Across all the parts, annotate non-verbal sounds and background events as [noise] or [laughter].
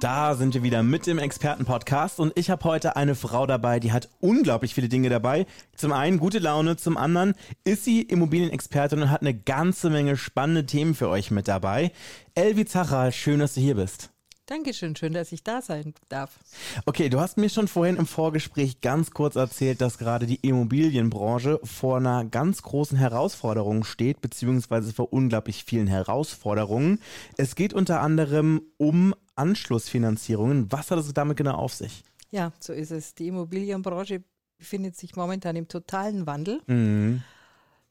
Da sind wir wieder mit dem Expertenpodcast und ich habe heute eine Frau dabei, die hat unglaublich viele Dinge dabei. Zum einen gute Laune, zum anderen ist sie Immobilienexpertin und hat eine ganze Menge spannende Themen für euch mit dabei. Elvi Zachal, schön, dass du hier bist. Dankeschön, schön, dass ich da sein darf. Okay, du hast mir schon vorhin im Vorgespräch ganz kurz erzählt, dass gerade die Immobilienbranche vor einer ganz großen Herausforderung steht, beziehungsweise vor unglaublich vielen Herausforderungen. Es geht unter anderem um Anschlussfinanzierungen. Was hat es damit genau auf sich? Ja, so ist es. Die Immobilienbranche befindet sich momentan im totalen Wandel. Mhm.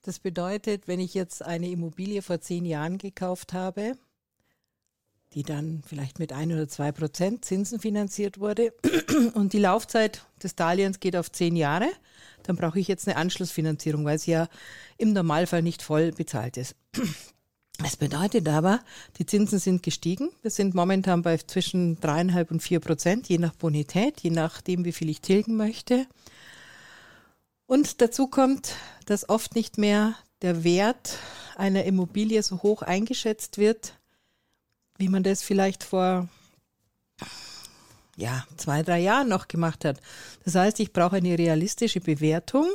Das bedeutet, wenn ich jetzt eine Immobilie vor zehn Jahren gekauft habe, die dann vielleicht mit ein oder zwei Prozent Zinsen finanziert wurde [clears throat] und die Laufzeit des Darlehens geht auf zehn Jahre, dann brauche ich jetzt eine Anschlussfinanzierung, weil sie ja im Normalfall nicht voll bezahlt ist. [clears throat] Das bedeutet aber, die Zinsen sind gestiegen. Wir sind momentan bei zwischen dreieinhalb und vier Prozent, je nach Bonität, je nachdem, wie viel ich tilgen möchte. Und dazu kommt, dass oft nicht mehr der Wert einer Immobilie so hoch eingeschätzt wird, wie man das vielleicht vor ja, zwei, drei Jahren noch gemacht hat. Das heißt, ich brauche eine realistische Bewertung.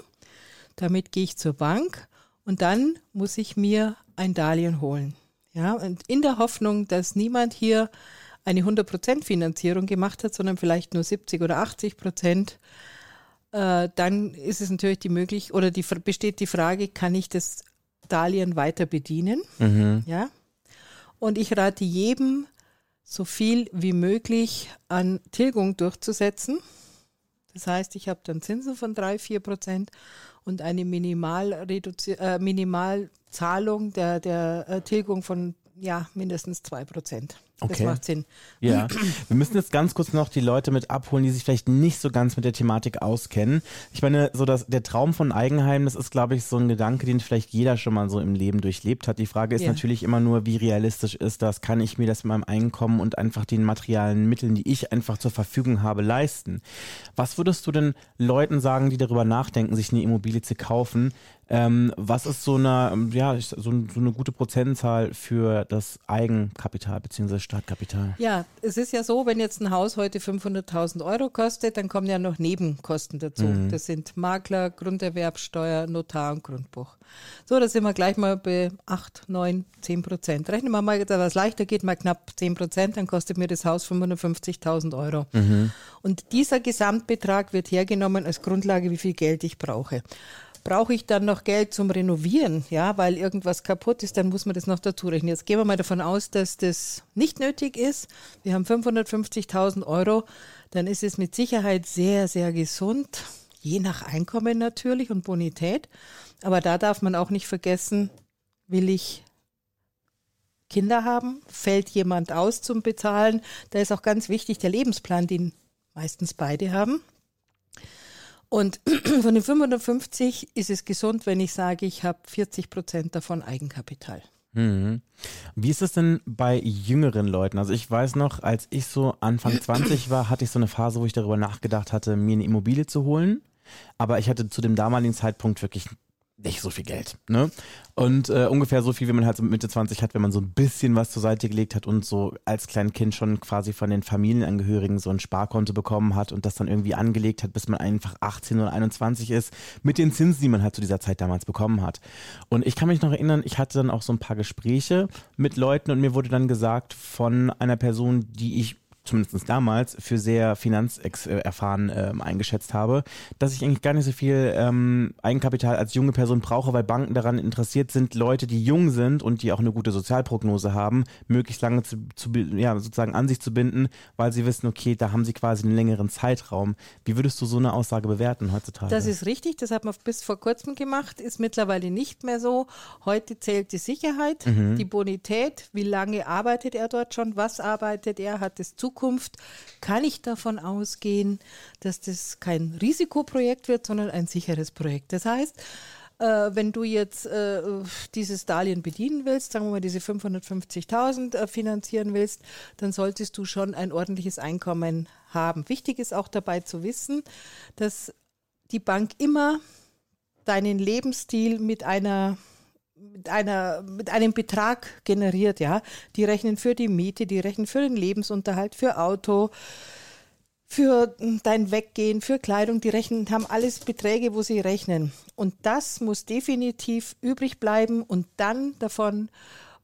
Damit gehe ich zur Bank und dann muss ich mir ein Darlehen holen. Ja, und in der Hoffnung, dass niemand hier eine 100% Finanzierung gemacht hat, sondern vielleicht nur 70 oder 80 Prozent, äh, dann ist es natürlich die möglich oder die besteht die Frage, kann ich das Darlehen weiter bedienen? Mhm. Ja. Und ich rate jedem, so viel wie möglich an Tilgung durchzusetzen. Das heißt, ich habe dann Zinsen von drei, vier Prozent und eine Minimal äh, Minimalzahlung der, der äh, Tilgung von ja, mindestens zwei Prozent. Das Okay. macht Sinn. Ja, wir müssen jetzt ganz kurz noch die Leute mit abholen, die sich vielleicht nicht so ganz mit der Thematik auskennen. Ich meine, so dass der Traum von Eigenheim, das ist, glaube ich, so ein Gedanke, den vielleicht jeder schon mal so im Leben durchlebt hat. Die Frage ist Ja. natürlich immer nur, wie realistisch ist das? Kann ich mir das mit meinem Einkommen und einfach den materialen Mitteln, die ich einfach zur Verfügung habe, leisten? Was würdest du denn Leuten sagen, die darüber nachdenken, sich eine Immobilie zu kaufen? Ähm, was ist so eine, ja, so, so eine gute Prozentzahl für das Eigenkapital bzw. Startkapital? Ja, es ist ja so, wenn jetzt ein Haus heute 500.000 Euro kostet, dann kommen ja noch Nebenkosten dazu. Das sind Makler, Grunderwerbsteuer, Notar und Grundbuch. So, da sind wir gleich mal bei 8, 9, 10 Prozent. Rechnen wir mal, dass was leichter geht, mal knapp 10 Prozent, dann kostet mir das Haus 550.000 Euro. Und dieser Gesamtbetrag wird hergenommen als Grundlage, wie viel Geld ich brauche. Brauche ich dann noch Geld zum Renovieren, ja, weil irgendwas kaputt ist, dann muss man das noch dazu rechnen. Jetzt gehen wir mal davon aus, dass das nicht nötig ist. Wir haben 550.000 Euro, dann ist es mit Sicherheit sehr, sehr gesund, je nach Einkommen natürlich und Bonität. Aber da darf man auch nicht vergessen, will ich Kinder haben? Fällt jemand aus zum Bezahlen? Da ist auch ganz wichtig der Lebensplan, den meistens beide haben. Und [clears throat] von den 550 ist es gesund, wenn ich sage, ich habe 40 Prozent davon Eigenkapital. Mhm. Wie ist es denn bei jüngeren Leuten? Also ich weiß noch, als ich so Anfang [clears throat] 20 war, hatte ich so eine Phase, wo ich darüber nachgedacht hatte, mir eine Immobilie zu holen. Aber ich hatte zu dem damaligen Zeitpunkt wirklich nicht so viel Geld. Ne? Und äh, ungefähr so viel, wie man halt so Mitte 20 hat, wenn man so ein bisschen was zur Seite gelegt hat und so als Kleinkind schon quasi von den Familienangehörigen so ein Sparkonto bekommen hat und das dann irgendwie angelegt hat, bis man einfach 18 oder 21 ist, mit den Zinsen, die man halt zu dieser Zeit damals bekommen hat. Und ich kann mich noch erinnern, ich hatte dann auch so ein paar Gespräche mit Leuten und mir wurde dann gesagt von einer Person, die ich zumindest damals, für sehr finanzerfahren ähm, eingeschätzt habe, dass ich eigentlich gar nicht so viel ähm, Eigenkapital als junge Person brauche, weil Banken daran interessiert sind, Leute, die jung sind und die auch eine gute Sozialprognose haben, möglichst lange zu, zu ja, sozusagen an sich zu binden, weil sie wissen, okay, da haben sie quasi einen längeren Zeitraum. Wie würdest du so eine Aussage bewerten heutzutage? Das ist richtig, das hat man bis vor kurzem gemacht, ist mittlerweile nicht mehr so. Heute zählt die Sicherheit, die Bonität, wie lange arbeitet er dort schon, was arbeitet er, hat es Zukunft. Kann ich davon ausgehen, dass das kein Risikoprojekt wird, sondern ein sicheres Projekt. Das heißt, Äh, wenn du jetzt äh, dieses Darlehen bedienen willst, sagen wir mal diese 550.000 äh, finanzieren willst, dann solltest du schon ein ordentliches Einkommen haben. Wichtig ist auch dabei zu wissen, dass die Bank immer deinen Lebensstil mit einer mit einer mit einem Betrag generiert, ja. Die rechnen für die Miete, die rechnen für den Lebensunterhalt, für Auto, für dein Weggehen, für Kleidung, die rechnen, haben alles Beträge, wo sie rechnen. Und das muss definitiv übrig bleiben und dann davon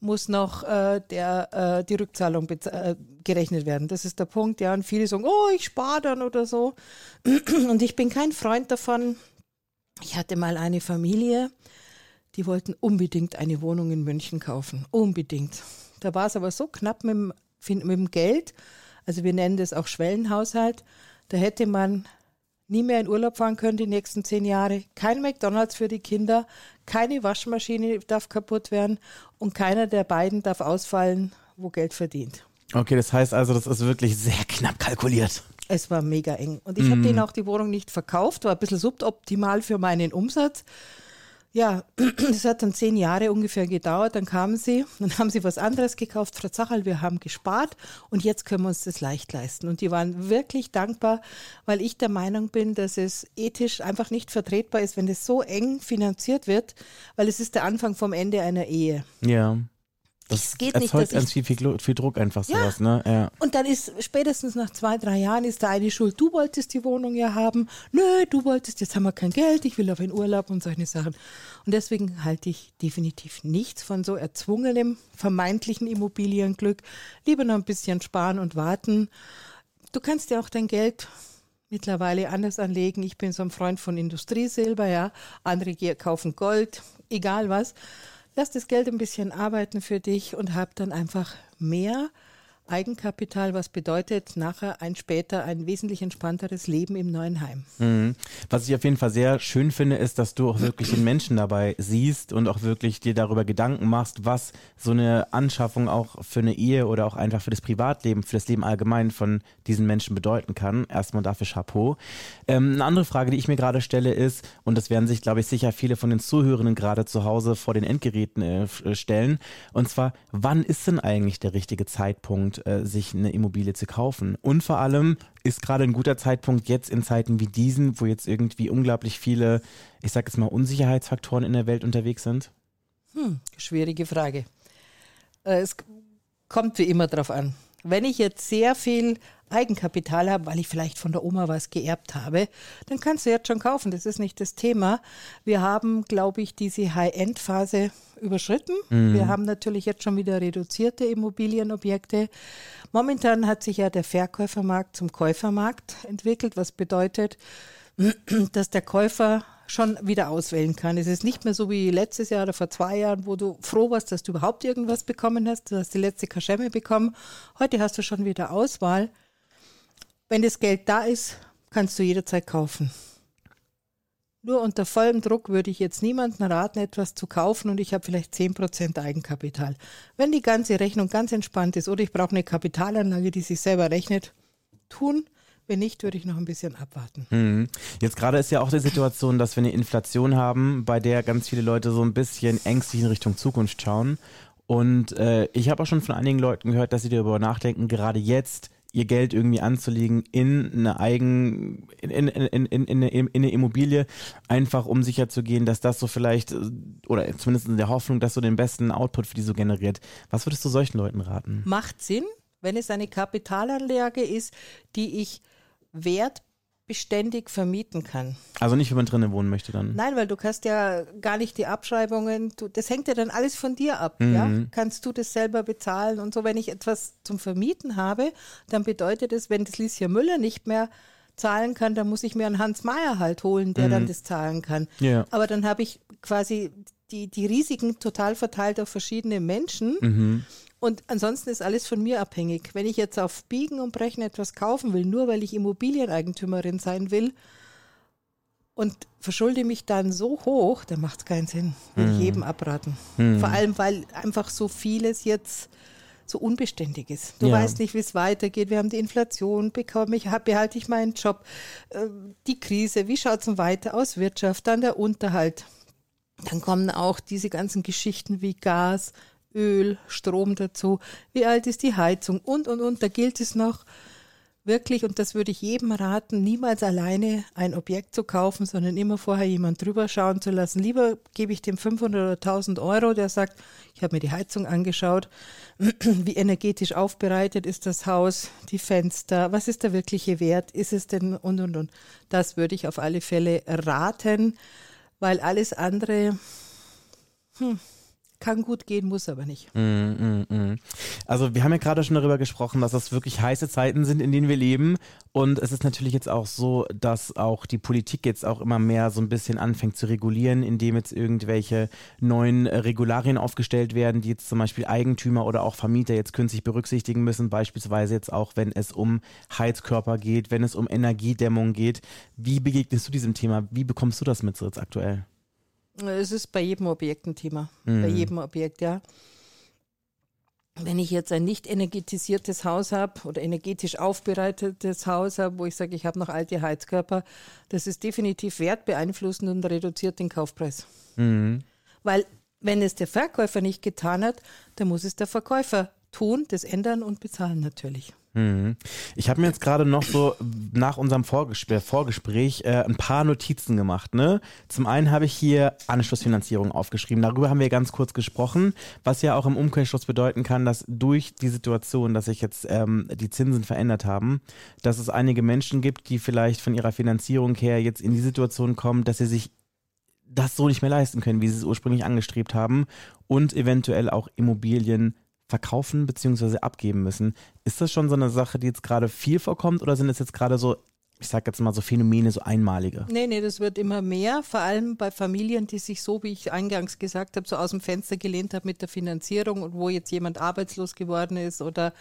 muss noch äh, der, äh, die Rückzahlung äh, gerechnet werden. Das ist der Punkt, ja. Und viele sagen, oh, ich spare dann oder so. Und ich bin kein Freund davon. Ich hatte mal eine Familie, die wollten unbedingt eine Wohnung in München kaufen. Unbedingt. Da war es aber so knapp mit dem, mit dem Geld, also wir nennen das auch Schwellenhaushalt, da hätte man nie mehr in Urlaub fahren können die nächsten zehn Jahre. Kein McDonalds für die Kinder, keine Waschmaschine darf kaputt werden und keiner der beiden darf ausfallen, wo Geld verdient. Okay, das heißt also, das ist wirklich sehr knapp kalkuliert. Es war mega eng. Und ich mm. habe denen auch die Wohnung nicht verkauft, war ein bisschen suboptimal für meinen Umsatz. Ja, [clears throat] das hat dann zehn Jahre ungefähr gedauert. Dann kamen sie, dann haben sie was anderes gekauft. Frau Zachal, wir haben gespart und jetzt können wir uns das leicht leisten. Und die waren wirklich dankbar, weil ich der Meinung bin, dass es ethisch einfach nicht vertretbar ist, wenn es so eng finanziert wird, weil es ist der Anfang vom Ende einer Ehe. Ja. Das geht nicht, erzeugt ganz viel, viel, viel, Druck einfach sowas, ja. ne? Ja. Und dann ist spätestens nach zwei, drei Jahren ist der eine schuld, du wolltest die Wohnung ja haben, nö, du wolltest, jetzt haben wir kein Geld, ich will auf einen Urlaub und solche Sachen. Und deswegen halte ich definitiv nichts von so erzwungenem, vermeintlichen Immobilienglück. Lieber noch ein bisschen sparen und warten. Du kannst ja auch dein Geld mittlerweile anders anlegen. Ich bin so ein Freund von Industriesilber, ja. Andere kaufen Gold, egal was lass das Geld ein bisschen arbeiten für dich und hab dann einfach mehr Eigenkapital, was bedeutet nachher ein später ein wesentlich entspannteres Leben im neuen Heim. Mhm. Was ich auf jeden Fall sehr schön finde, ist, dass du auch wirklich den Menschen dabei siehst und auch wirklich dir darüber Gedanken machst, was so eine Anschaffung auch für eine Ehe oder auch einfach für das Privatleben, für das Leben allgemein von diesen Menschen bedeuten kann. Erstmal dafür Chapeau. Ähm, eine andere Frage, die ich mir gerade stelle, ist, und das werden sich, glaube ich, sicher viele von den Zuhörenden gerade zu Hause vor den Endgeräten äh, stellen, und zwar, wann ist denn eigentlich der richtige Zeitpunkt, äh, sich eine Immobilie zu kaufen. Und vor allem ist gerade ein guter Zeitpunkt jetzt in Zeiten wie diesen, wo jetzt irgendwie unglaublich viele, ich sag jetzt mal, Unsicherheitsfaktoren in der Welt unterwegs sind? Hm, schwierige Frage. Äh, es kommt wie immer drauf an. Wenn ich jetzt sehr viel Eigenkapital habe, weil ich vielleicht von der Oma was geerbt habe, dann kannst du jetzt schon kaufen. Das ist nicht das Thema. Wir haben, glaube ich, diese High-End-Phase überschritten. Mhm. Wir haben natürlich jetzt schon wieder reduzierte Immobilienobjekte. Momentan hat sich ja der Verkäufermarkt zum Käufermarkt entwickelt, was bedeutet, [clears throat] dass der Käufer schon wieder auswählen kann. Es ist nicht mehr so wie letztes Jahr oder vor zwei Jahren, wo du froh warst, dass du überhaupt irgendwas bekommen hast. Du hast die letzte Kaschemme bekommen. Heute hast du schon wieder Auswahl. Wenn das Geld da ist, kannst du jederzeit kaufen. Nur unter vollem Druck würde ich jetzt niemanden raten, etwas zu kaufen und ich habe vielleicht 10% Eigenkapital. Wenn die ganze Rechnung ganz entspannt ist oder ich brauche eine Kapitalanlage, die sich selber rechnet, tun. Wenn nicht, würde ich noch ein bisschen abwarten. Mhm. Jetzt gerade ist ja auch die Situation, dass wir eine Inflation haben, bei der ganz viele Leute so ein bisschen ängstlich in Richtung Zukunft schauen. Und äh, ich habe auch schon von einigen Leuten gehört, dass sie darüber nachdenken, gerade jetzt ihr Geld irgendwie anzulegen in eine eigen, in, in, in, in, in, in eine Immobilie, einfach um sicher zu gehen, dass das so vielleicht, oder zumindest in der Hoffnung, dass so den besten Output für die so generiert. Was würdest du solchen Leuten raten? Macht Sinn, wenn es eine Kapitalanlage ist, die ich wert beständig vermieten kann. Also nicht, wenn man drinnen wohnen möchte dann? Nein, weil du kannst ja gar nicht die Abschreibungen, du, das hängt ja dann alles von dir ab. Mhm. Ja? Kannst du das selber bezahlen und so. Wenn ich etwas zum Vermieten habe, dann bedeutet es, wenn das Liesja Müller nicht mehr zahlen kann, dann muss ich mir einen Hans Meyer halt holen, der mhm. dann das zahlen kann. Ja. Aber dann habe ich quasi die, die Risiken total verteilt auf verschiedene Menschen. Mhm. Und ansonsten ist alles von mir abhängig. Wenn ich jetzt auf Biegen und Brechen etwas kaufen will, nur weil ich Immobilieneigentümerin sein will und verschulde mich dann so hoch, dann macht es keinen Sinn. Will mhm. ich jedem abraten. Mhm. Vor allem, weil einfach so vieles jetzt so unbeständig ist. Du ja. weißt nicht, wie es weitergeht. Wir haben die Inflation, bekomme ich, behalte ich meinen Job, äh, die Krise, wie schaut es weiter aus? Wirtschaft, dann der Unterhalt. Dann kommen auch diese ganzen Geschichten wie Gas, Öl, Strom dazu. Wie alt ist die Heizung und, und, und. Da gilt es noch wirklich, und das würde ich jedem raten, niemals alleine ein Objekt zu kaufen, sondern immer vorher jemand drüber schauen zu lassen. Lieber gebe ich dem 500 oder 1000 Euro, der sagt, ich habe mir die Heizung angeschaut, [clears throat] wie energetisch aufbereitet ist das Haus, die Fenster, was ist der wirkliche Wert, ist es denn und, und, und. Das würde ich auf alle Fälle raten, weil alles andere, hm, kann gut gehen, muss aber nicht. Mm, mm, mm. Also wir haben ja gerade schon darüber gesprochen, dass das wirklich heiße Zeiten sind, in denen wir leben. Und es ist natürlich jetzt auch so, dass auch die Politik jetzt auch immer mehr so ein bisschen anfängt zu regulieren, indem jetzt irgendwelche neuen Regularien aufgestellt werden, die jetzt zum Beispiel Eigentümer oder auch Vermieter jetzt künstlich berücksichtigen müssen. Beispielsweise jetzt auch, wenn es um Heizkörper geht, wenn es um Energiedämmung geht. Wie begegnest du diesem Thema? Wie bekommst du das mit so jetzt aktuell? Es ist bei jedem Objekt ein Thema. Mhm. Bei jedem Objekt, ja. Wenn ich jetzt ein nicht energetisiertes Haus habe oder energetisch aufbereitetes Haus habe, wo ich sage, ich habe noch alte Heizkörper, das ist definitiv wertbeeinflussend und reduziert den Kaufpreis. Mhm. Weil wenn es der Verkäufer nicht getan hat, dann muss es der Verkäufer tun, das ändern und bezahlen natürlich. Mhm. Ich habe mir jetzt gerade noch so nach unserem Vorgespräch, Vorgespräch äh, ein paar Notizen gemacht. Ne? Zum einen habe ich hier Anschlussfinanzierung aufgeschrieben. Darüber haben wir ganz kurz gesprochen, was ja auch im Umkehrschluss bedeuten kann, dass durch die Situation, dass sich jetzt ähm, die Zinsen verändert haben, dass es einige Menschen gibt, die vielleicht von ihrer Finanzierung her jetzt in die Situation kommen, dass sie sich das so nicht mehr leisten können, wie sie es ursprünglich angestrebt haben und eventuell auch Immobilien verkaufen bzw. abgeben müssen. Ist das schon so eine Sache, die jetzt gerade viel vorkommt oder sind es jetzt gerade so, ich sage jetzt mal so Phänomene, so einmalige? Nee, nee, das wird immer mehr, vor allem bei Familien, die sich so, wie ich eingangs gesagt habe, so aus dem Fenster gelehnt haben mit der Finanzierung und wo jetzt jemand arbeitslos geworden ist oder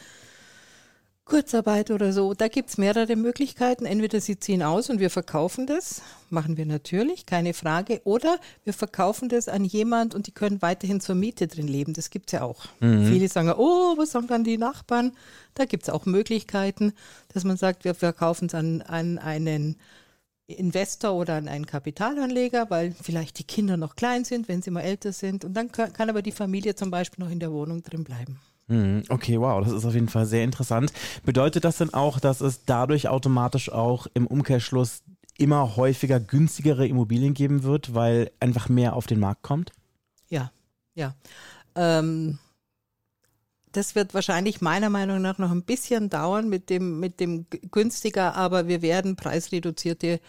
Kurzarbeit oder so. Da gibt es mehrere Möglichkeiten. Entweder sie ziehen aus und wir verkaufen das, machen wir natürlich, keine Frage. Oder wir verkaufen das an jemand und die können weiterhin zur Miete drin leben. Das gibt es ja auch. Mhm. Viele sagen, oh, was sagen dann die Nachbarn? Da gibt es auch Möglichkeiten, dass man sagt, wir verkaufen es an, an einen Investor oder an einen Kapitalanleger, weil vielleicht die Kinder noch klein sind, wenn sie mal älter sind. Und dann kann aber die Familie zum Beispiel noch in der Wohnung drin bleiben. Mhm. Okay, wow, das ist auf jeden Fall sehr interessant. Bedeutet das denn auch, dass es dadurch automatisch auch im Umkehrschluss immer häufiger günstigere Immobilien geben wird, weil einfach mehr auf den Markt kommt? Ja, ja. Ähm, das wird wahrscheinlich meiner Meinung nach noch ein bisschen dauern mit dem, mit dem günstiger, aber wir werden preisreduzierte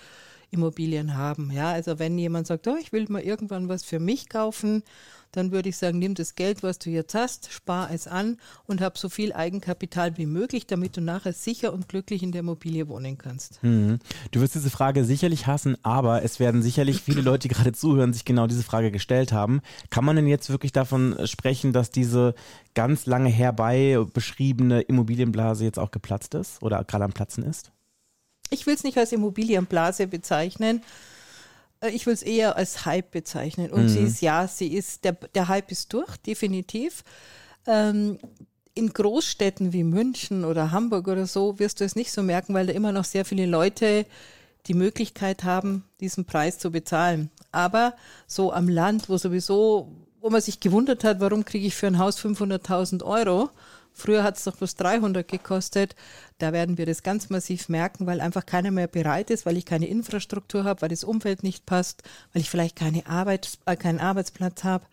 Immobilien haben. Ja, also wenn jemand sagt, oh, ich will mal irgendwann was für mich kaufen dann würde ich sagen, nimm das Geld, was du jetzt hast, spar es an und hab so viel Eigenkapital wie möglich, damit du nachher sicher und glücklich in der Immobilie wohnen kannst. Mhm. Du wirst diese Frage sicherlich hassen, aber es werden sicherlich viele Leute, die gerade zuhören, sich genau diese Frage gestellt haben. Kann man denn jetzt wirklich davon sprechen, dass diese ganz lange herbei beschriebene Immobilienblase jetzt auch geplatzt ist oder gerade am Platzen ist? Ich will es nicht als Immobilienblase bezeichnen. Äh, ich will es eher als Hype bezeichnen. Und mhm. sie ist, ja, sie ist, der, der Hype ist durch, definitiv. Ähm, in Großstädten wie München oder Hamburg oder so wirst du es nicht so merken, weil da immer noch sehr viele Leute die Möglichkeit haben, diesen Preis zu bezahlen. Aber so am Land, wo sowieso, wo man sich gewundert hat, warum kriege ich für ein Haus 500.000 Euro, Früher hat es doch bloß 300 gekostet. Da werden wir das ganz massiv merken, weil einfach keiner mehr bereit ist, weil ich keine Infrastruktur habe, weil das Umfeld nicht passt, weil ich vielleicht keine Arbeit, äh, keinen Arbeitsplatz habe,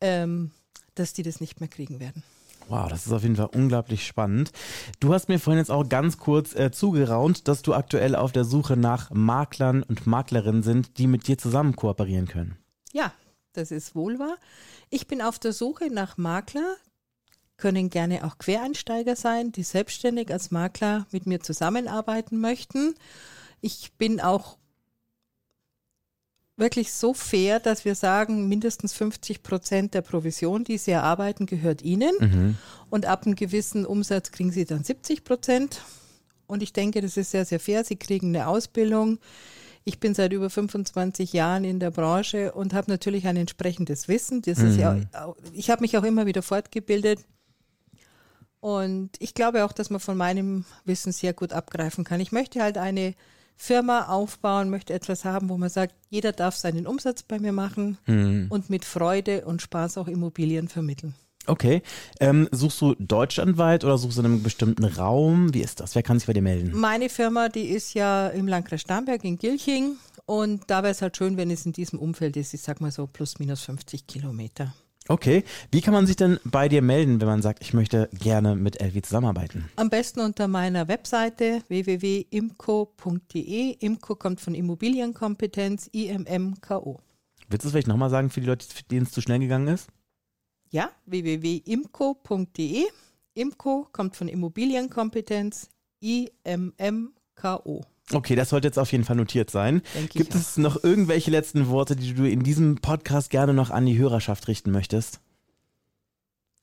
ähm, dass die das nicht mehr kriegen werden. Wow, das ist auf jeden Fall unglaublich spannend. Du hast mir vorhin jetzt auch ganz kurz äh, zugeraunt, dass du aktuell auf der Suche nach Maklern und Maklerinnen sind, die mit dir zusammen kooperieren können. Ja, das ist wohl wahr. Ich bin auf der Suche nach Makler, können gerne auch Quereinsteiger sein, die selbstständig als Makler mit mir zusammenarbeiten möchten. Ich bin auch wirklich so fair, dass wir sagen, mindestens 50 Prozent der Provision, die Sie erarbeiten, gehört Ihnen. Mhm. Und ab einem gewissen Umsatz kriegen Sie dann 70 Prozent. Und ich denke, das ist sehr, sehr fair. Sie kriegen eine Ausbildung. Ich bin seit über 25 Jahren in der Branche und habe natürlich ein entsprechendes Wissen. Das mhm. ist ja, ich habe mich auch immer wieder fortgebildet. Und ich glaube auch, dass man von meinem Wissen sehr gut abgreifen kann. Ich möchte halt eine Firma aufbauen, möchte etwas haben, wo man sagt, jeder darf seinen Umsatz bei mir machen Hm. und mit Freude und Spaß auch Immobilien vermitteln. Okay. Ähm, suchst du deutschlandweit oder suchst du in einem bestimmten Raum? Wie ist das? Wer kann sich bei dir melden? Meine Firma, die ist ja im Landkreis Starnberg in Gilching und da wäre es halt schön, wenn es in diesem Umfeld ist, ich sag mal so plus minus 50 Kilometer. Okay. Wie kann man sich denn bei dir melden, wenn man sagt, ich möchte gerne mit Elvi zusammenarbeiten? Am besten unter meiner Webseite www.imco.de. Imco kommt von Immobilienkompetenz, IMMKO. Willst du es vielleicht nochmal sagen für die Leute, denen es zu schnell gegangen ist? Ja, www.imco.de. Imco kommt von Immobilienkompetenz, IMMKO. Okay, das sollte jetzt auf jeden Fall notiert sein. Denke ich Gibt auch. es noch irgendwelche letzten Worte, die du in diesem Podcast gerne noch an die Hörerschaft richten möchtest?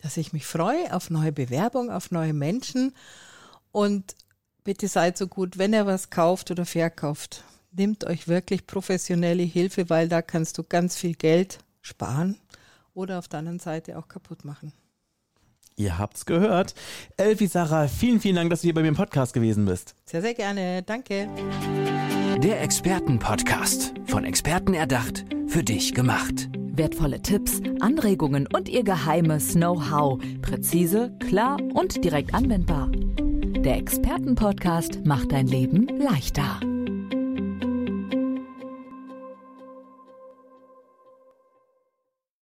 Dass ich mich freue auf neue Bewerbung, auf neue Menschen und bitte seid so gut, wenn ihr was kauft oder verkauft, nehmt euch wirklich professionelle Hilfe, weil da kannst du ganz viel Geld sparen oder auf der anderen Seite auch kaputt machen. Ihr habt's gehört. Elfi Sarah, vielen, vielen Dank, dass du hier bei mir im Podcast gewesen bist. Sehr, sehr gerne. Danke. Der Expertenpodcast. Von Experten erdacht, für dich gemacht. Wertvolle Tipps, Anregungen und ihr geheimes Know-how. Präzise, klar und direkt anwendbar. Der Expertenpodcast macht dein Leben leichter.